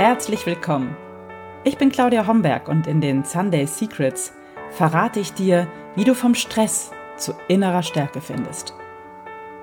herzlich willkommen. Ich bin Claudia Homberg und in den Sunday Secrets verrate ich dir, wie du vom Stress zu innerer Stärke findest.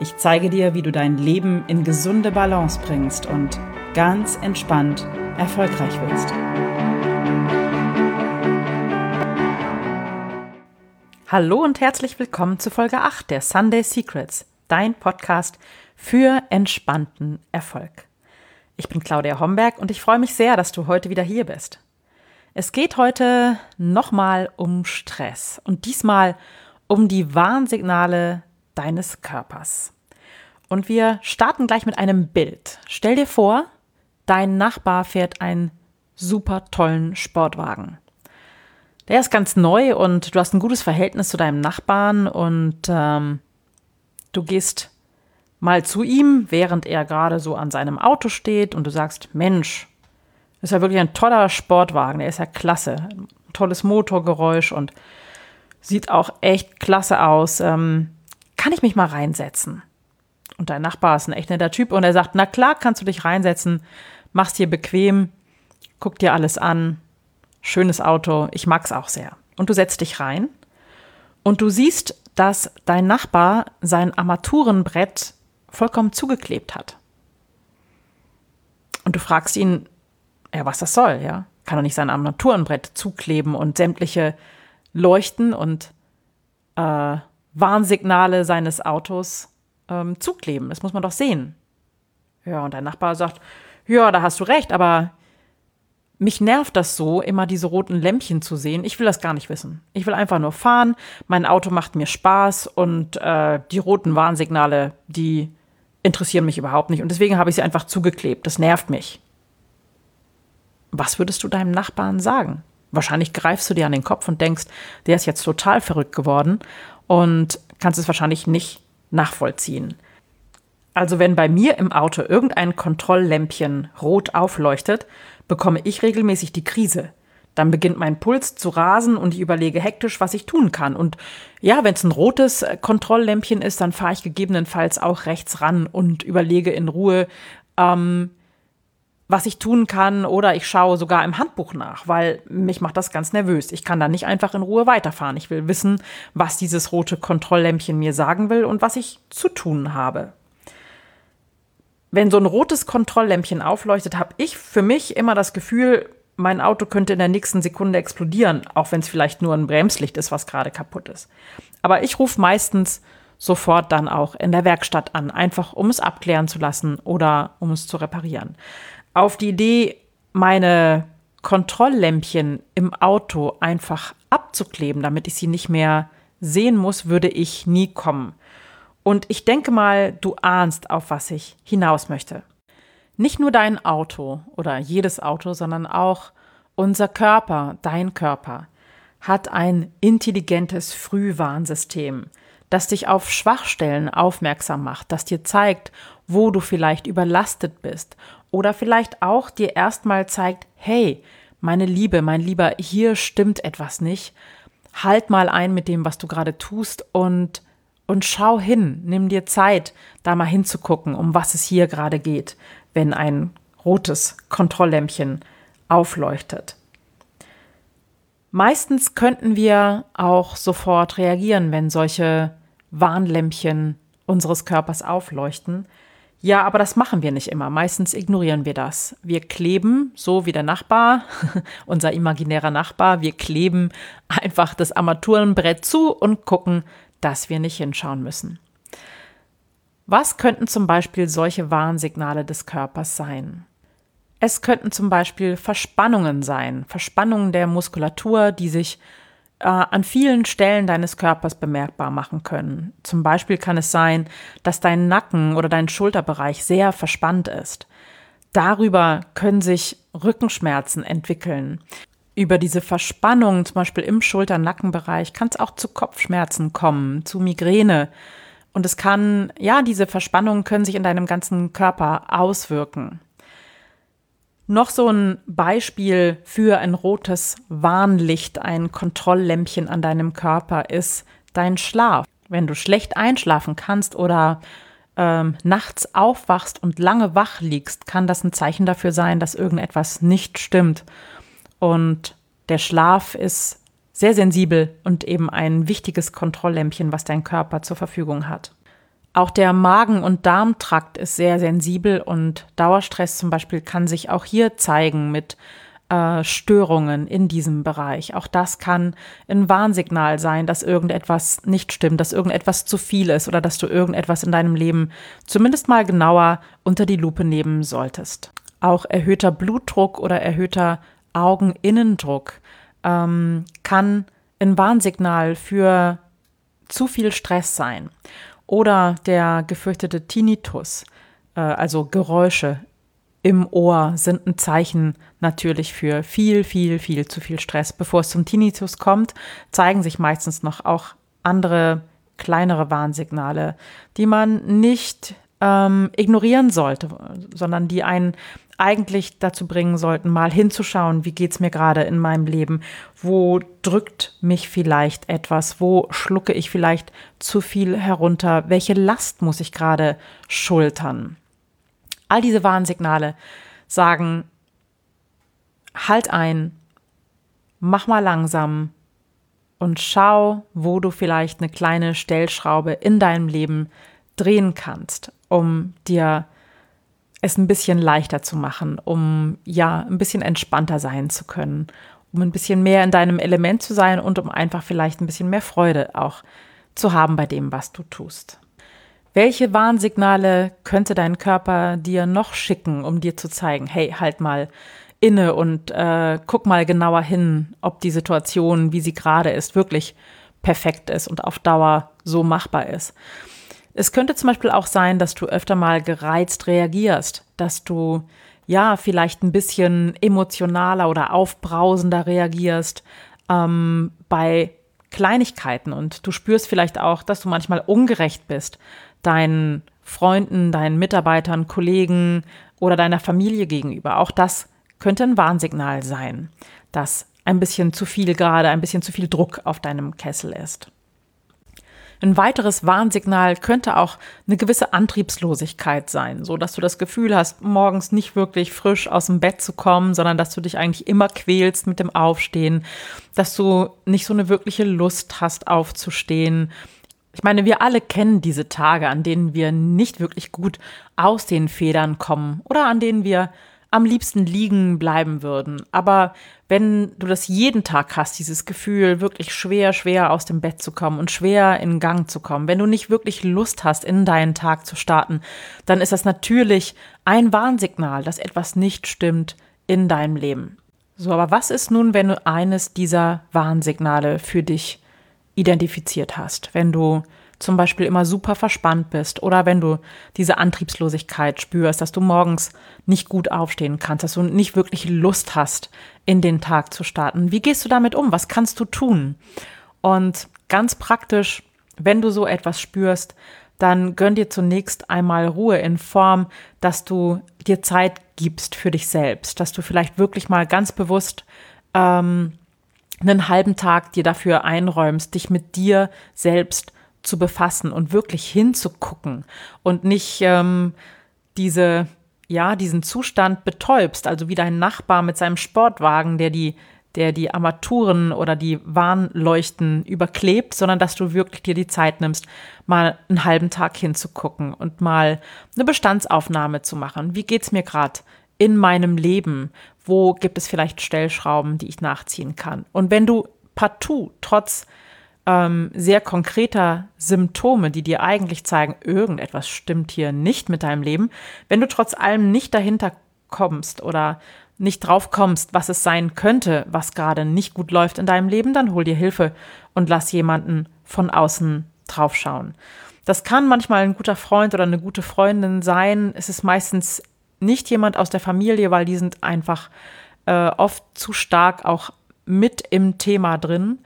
Ich zeige dir, wie du dein Leben in gesunde Balance bringst und ganz entspannt erfolgreich wirst. Hallo und herzlich willkommen zu Folge 8 der Sunday Secrets, dein Podcast für entspannten Erfolg. Ich bin Claudia Homberg und ich freue mich sehr, dass du heute wieder hier bist. Es geht heute nochmal um Stress und diesmal um die Warnsignale deines Körpers. Und wir starten gleich mit einem Bild. Stell dir vor, dein Nachbar fährt einen super tollen Sportwagen. Der ist ganz neu und du hast ein gutes Verhältnis zu deinem Nachbarn und ähm, du gehst mal zu ihm, während er gerade so an seinem Auto steht und du sagst, Mensch, ist ja wirklich ein toller Sportwagen, der ist ja klasse, ein tolles Motorgeräusch und sieht auch echt klasse aus. Ähm, kann ich mich mal reinsetzen? Und dein Nachbar ist ein echt netter Typ und er sagt, na klar, kannst du dich reinsetzen, machst dir bequem, guck dir alles an, schönes Auto, ich mag's auch sehr. Und du setzt dich rein und du siehst, dass dein Nachbar sein Armaturenbrett vollkommen zugeklebt hat. Und du fragst ihn, ja, was das soll, ja? Kann er nicht sein Armaturenbrett zukleben und sämtliche Leuchten und äh, Warnsignale seines Autos ähm, zukleben? Das muss man doch sehen. Ja, und dein Nachbar sagt, ja, da hast du recht, aber mich nervt das so, immer diese roten Lämpchen zu sehen. Ich will das gar nicht wissen. Ich will einfach nur fahren. Mein Auto macht mir Spaß und äh, die roten Warnsignale, die interessieren mich überhaupt nicht. Und deswegen habe ich sie einfach zugeklebt. Das nervt mich. Was würdest du deinem Nachbarn sagen? Wahrscheinlich greifst du dir an den Kopf und denkst, der ist jetzt total verrückt geworden und kannst es wahrscheinlich nicht nachvollziehen. Also wenn bei mir im Auto irgendein Kontrolllämpchen rot aufleuchtet, bekomme ich regelmäßig die Krise. Dann beginnt mein Puls zu rasen und ich überlege hektisch, was ich tun kann. Und ja, wenn es ein rotes äh, Kontrolllämpchen ist, dann fahre ich gegebenenfalls auch rechts ran und überlege in Ruhe, ähm, was ich tun kann oder ich schaue sogar im Handbuch nach, weil mich macht das ganz nervös. Ich kann da nicht einfach in Ruhe weiterfahren. Ich will wissen, was dieses rote Kontrolllämpchen mir sagen will und was ich zu tun habe. Wenn so ein rotes Kontrolllämpchen aufleuchtet, habe ich für mich immer das Gefühl, mein Auto könnte in der nächsten Sekunde explodieren, auch wenn es vielleicht nur ein Bremslicht ist, was gerade kaputt ist. Aber ich rufe meistens sofort dann auch in der Werkstatt an, einfach um es abklären zu lassen oder um es zu reparieren. Auf die Idee, meine Kontrolllämpchen im Auto einfach abzukleben, damit ich sie nicht mehr sehen muss, würde ich nie kommen. Und ich denke mal, du ahnst, auf was ich hinaus möchte. Nicht nur dein Auto oder jedes Auto, sondern auch unser Körper, dein Körper, hat ein intelligentes Frühwarnsystem, das dich auf Schwachstellen aufmerksam macht, das dir zeigt, wo du vielleicht überlastet bist oder vielleicht auch dir erstmal zeigt, hey, meine Liebe, mein Lieber, hier stimmt etwas nicht. Halt mal ein mit dem, was du gerade tust und und schau hin, nimm dir Zeit, da mal hinzugucken, um was es hier gerade geht wenn ein rotes Kontrolllämpchen aufleuchtet. Meistens könnten wir auch sofort reagieren, wenn solche Warnlämpchen unseres Körpers aufleuchten. Ja, aber das machen wir nicht immer. Meistens ignorieren wir das. Wir kleben, so wie der Nachbar, unser imaginärer Nachbar, wir kleben einfach das Armaturenbrett zu und gucken, dass wir nicht hinschauen müssen. Was könnten zum Beispiel solche Warnsignale des Körpers sein? Es könnten zum Beispiel Verspannungen sein, Verspannungen der Muskulatur, die sich äh, an vielen Stellen deines Körpers bemerkbar machen können. Zum Beispiel kann es sein, dass dein Nacken oder dein Schulterbereich sehr verspannt ist. Darüber können sich Rückenschmerzen entwickeln. Über diese Verspannung, zum Beispiel im Schulter-Nackenbereich, kann es auch zu Kopfschmerzen kommen, zu Migräne, und es kann, ja, diese Verspannungen können sich in deinem ganzen Körper auswirken. Noch so ein Beispiel für ein rotes Warnlicht, ein Kontrolllämpchen an deinem Körper ist dein Schlaf. Wenn du schlecht einschlafen kannst oder ähm, nachts aufwachst und lange wach liegst, kann das ein Zeichen dafür sein, dass irgendetwas nicht stimmt. Und der Schlaf ist sehr sensibel und eben ein wichtiges Kontrolllämpchen, was dein Körper zur Verfügung hat. Auch der Magen- und Darmtrakt ist sehr sensibel und Dauerstress zum Beispiel kann sich auch hier zeigen mit äh, Störungen in diesem Bereich. Auch das kann ein Warnsignal sein, dass irgendetwas nicht stimmt, dass irgendetwas zu viel ist oder dass du irgendetwas in deinem Leben zumindest mal genauer unter die Lupe nehmen solltest. Auch erhöhter Blutdruck oder erhöhter Augeninnendruck ähm, kann ein Warnsignal für zu viel Stress sein. Oder der gefürchtete Tinnitus, äh, also Geräusche im Ohr sind ein Zeichen natürlich für viel, viel, viel zu viel Stress. Bevor es zum Tinnitus kommt, zeigen sich meistens noch auch andere kleinere Warnsignale, die man nicht ähm, ignorieren sollte, sondern die einen eigentlich dazu bringen sollten, mal hinzuschauen, wie geht es mir gerade in meinem Leben, wo drückt mich vielleicht etwas, wo schlucke ich vielleicht zu viel herunter, welche Last muss ich gerade schultern. All diese Warnsignale sagen, halt ein, mach mal langsam und schau, wo du vielleicht eine kleine Stellschraube in deinem Leben drehen kannst, um dir es ein bisschen leichter zu machen, um ja ein bisschen entspannter sein zu können, um ein bisschen mehr in deinem Element zu sein und um einfach vielleicht ein bisschen mehr Freude auch zu haben bei dem, was du tust. Welche Warnsignale könnte dein Körper dir noch schicken, um dir zu zeigen, hey, halt mal inne und äh, guck mal genauer hin, ob die Situation, wie sie gerade ist, wirklich perfekt ist und auf Dauer so machbar ist. Es könnte zum Beispiel auch sein, dass du öfter mal gereizt reagierst, dass du ja vielleicht ein bisschen emotionaler oder aufbrausender reagierst ähm, bei Kleinigkeiten und du spürst vielleicht auch, dass du manchmal ungerecht bist, deinen Freunden, deinen Mitarbeitern, Kollegen oder deiner Familie gegenüber. Auch das könnte ein Warnsignal sein, dass ein bisschen zu viel gerade, ein bisschen zu viel Druck auf deinem Kessel ist. Ein weiteres Warnsignal könnte auch eine gewisse Antriebslosigkeit sein, so dass du das Gefühl hast, morgens nicht wirklich frisch aus dem Bett zu kommen, sondern dass du dich eigentlich immer quälst mit dem Aufstehen, dass du nicht so eine wirkliche Lust hast aufzustehen, ich meine, wir alle kennen diese Tage, an denen wir nicht wirklich gut aus den Federn kommen oder an denen wir am liebsten liegen bleiben würden. Aber wenn du das jeden Tag hast, dieses Gefühl, wirklich schwer, schwer aus dem Bett zu kommen und schwer in Gang zu kommen, wenn du nicht wirklich Lust hast, in deinen Tag zu starten, dann ist das natürlich ein Warnsignal, dass etwas nicht stimmt in deinem Leben. So, aber was ist nun, wenn du eines dieser Warnsignale für dich identifiziert hast. Wenn du zum Beispiel immer super verspannt bist oder wenn du diese Antriebslosigkeit spürst, dass du morgens nicht gut aufstehen kannst, dass du nicht wirklich Lust hast, in den Tag zu starten. Wie gehst du damit um? Was kannst du tun? Und ganz praktisch, wenn du so etwas spürst, dann gönn dir zunächst einmal Ruhe in Form, dass du dir Zeit gibst für dich selbst, dass du vielleicht wirklich mal ganz bewusst ähm, einen halben Tag dir dafür einräumst, dich mit dir selbst zu befassen und wirklich hinzugucken und nicht ähm, diese, ja, diesen Zustand betäubst, also wie dein Nachbar mit seinem Sportwagen, der die, der die Armaturen oder die Warnleuchten überklebt, sondern dass du wirklich dir die Zeit nimmst, mal einen halben Tag hinzugucken und mal eine Bestandsaufnahme zu machen. Wie geht's mir gerade in meinem Leben? wo gibt es vielleicht Stellschrauben, die ich nachziehen kann. Und wenn du partout trotz ähm, sehr konkreter Symptome, die dir eigentlich zeigen, irgendetwas stimmt hier nicht mit deinem Leben, wenn du trotz allem nicht dahinter kommst oder nicht drauf kommst, was es sein könnte, was gerade nicht gut läuft in deinem Leben, dann hol dir Hilfe und lass jemanden von außen draufschauen. Das kann manchmal ein guter Freund oder eine gute Freundin sein. Es ist meistens nicht jemand aus der Familie, weil die sind einfach äh, oft zu stark auch mit im Thema drin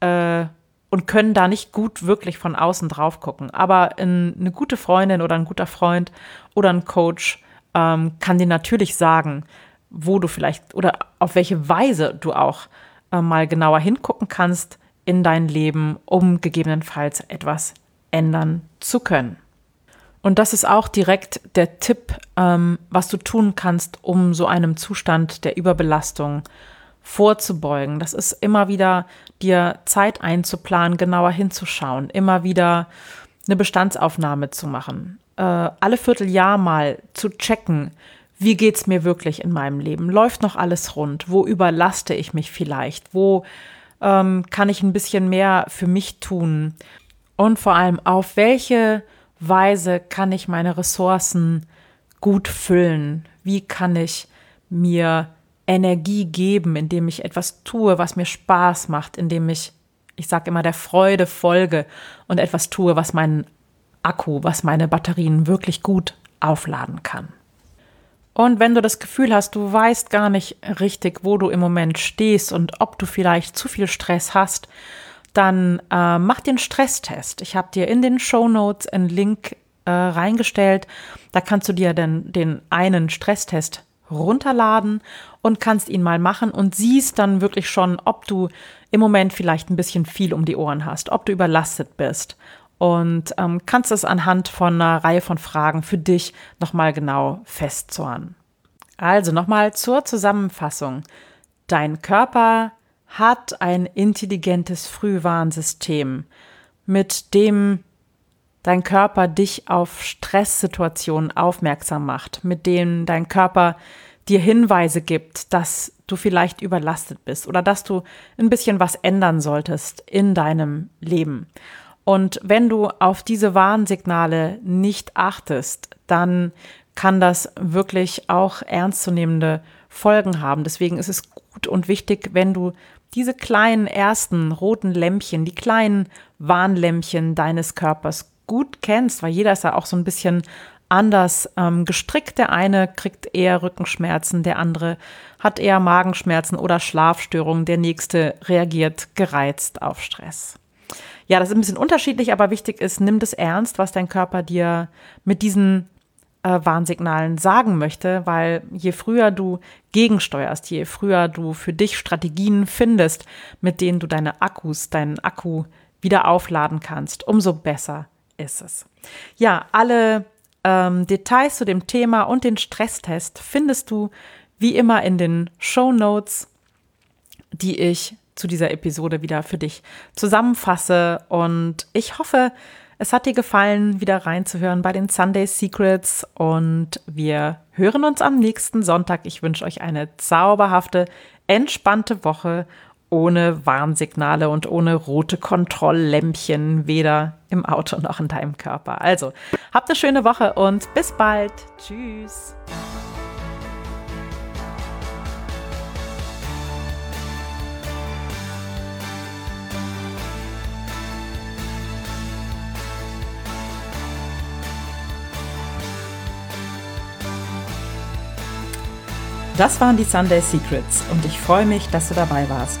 äh, und können da nicht gut wirklich von außen drauf gucken. Aber in, eine gute Freundin oder ein guter Freund oder ein Coach ähm, kann dir natürlich sagen, wo du vielleicht oder auf welche Weise du auch äh, mal genauer hingucken kannst in dein Leben, um gegebenenfalls etwas ändern zu können. Und das ist auch direkt der Tipp, ähm, was du tun kannst, um so einem Zustand der Überbelastung vorzubeugen. Das ist immer wieder dir Zeit einzuplanen, genauer hinzuschauen, immer wieder eine Bestandsaufnahme zu machen, äh, alle Vierteljahr mal zu checken, wie geht's mir wirklich in meinem Leben? Läuft noch alles rund? Wo überlaste ich mich vielleicht? Wo ähm, kann ich ein bisschen mehr für mich tun? Und vor allem, auf welche Weise kann ich meine Ressourcen gut füllen? Wie kann ich mir Energie geben, indem ich etwas tue, was mir Spaß macht, indem ich, ich sage immer, der Freude folge und etwas tue, was meinen Akku, was meine Batterien wirklich gut aufladen kann. Und wenn du das Gefühl hast, du weißt gar nicht richtig, wo du im Moment stehst und ob du vielleicht zu viel Stress hast, dann äh, mach den Stresstest. Ich habe dir in den Show Notes einen Link äh, reingestellt. Da kannst du dir dann den einen Stresstest runterladen und kannst ihn mal machen und siehst dann wirklich schon, ob du im Moment vielleicht ein bisschen viel um die Ohren hast, ob du überlastet bist und ähm, kannst es anhand von einer Reihe von Fragen für dich nochmal genau festzorn. Also nochmal zur Zusammenfassung. Dein Körper hat ein intelligentes Frühwarnsystem, mit dem dein Körper dich auf Stresssituationen aufmerksam macht, mit dem dein Körper dir Hinweise gibt, dass du vielleicht überlastet bist oder dass du ein bisschen was ändern solltest in deinem Leben. Und wenn du auf diese Warnsignale nicht achtest, dann kann das wirklich auch ernstzunehmende Folgen haben. Deswegen ist es gut und wichtig, wenn du diese kleinen ersten roten Lämpchen, die kleinen Warnlämpchen deines Körpers gut kennst, weil jeder ist ja auch so ein bisschen anders ähm, gestrickt. Der eine kriegt eher Rückenschmerzen, der andere hat eher Magenschmerzen oder Schlafstörungen, der nächste reagiert gereizt auf Stress. Ja, das ist ein bisschen unterschiedlich, aber wichtig ist, nimm das ernst, was dein Körper dir mit diesen äh, Warnsignalen sagen möchte, weil je früher du gegensteuerst, je früher du für dich Strategien findest, mit denen du deine Akkus, deinen Akku wieder aufladen kannst, umso besser ist es. Ja, alle ähm, Details zu dem Thema und den Stresstest findest du wie immer in den Show Notes, die ich zu dieser Episode wieder für dich zusammenfasse. Und ich hoffe, es hat dir gefallen, wieder reinzuhören bei den Sunday Secrets. Und wir hören uns am nächsten Sonntag. Ich wünsche euch eine zauberhafte, entspannte Woche ohne Warnsignale und ohne rote Kontrolllämpchen, weder im Auto noch in deinem Körper. Also, habt eine schöne Woche und bis bald. Tschüss. Das waren die Sunday Secrets und ich freue mich, dass du dabei warst.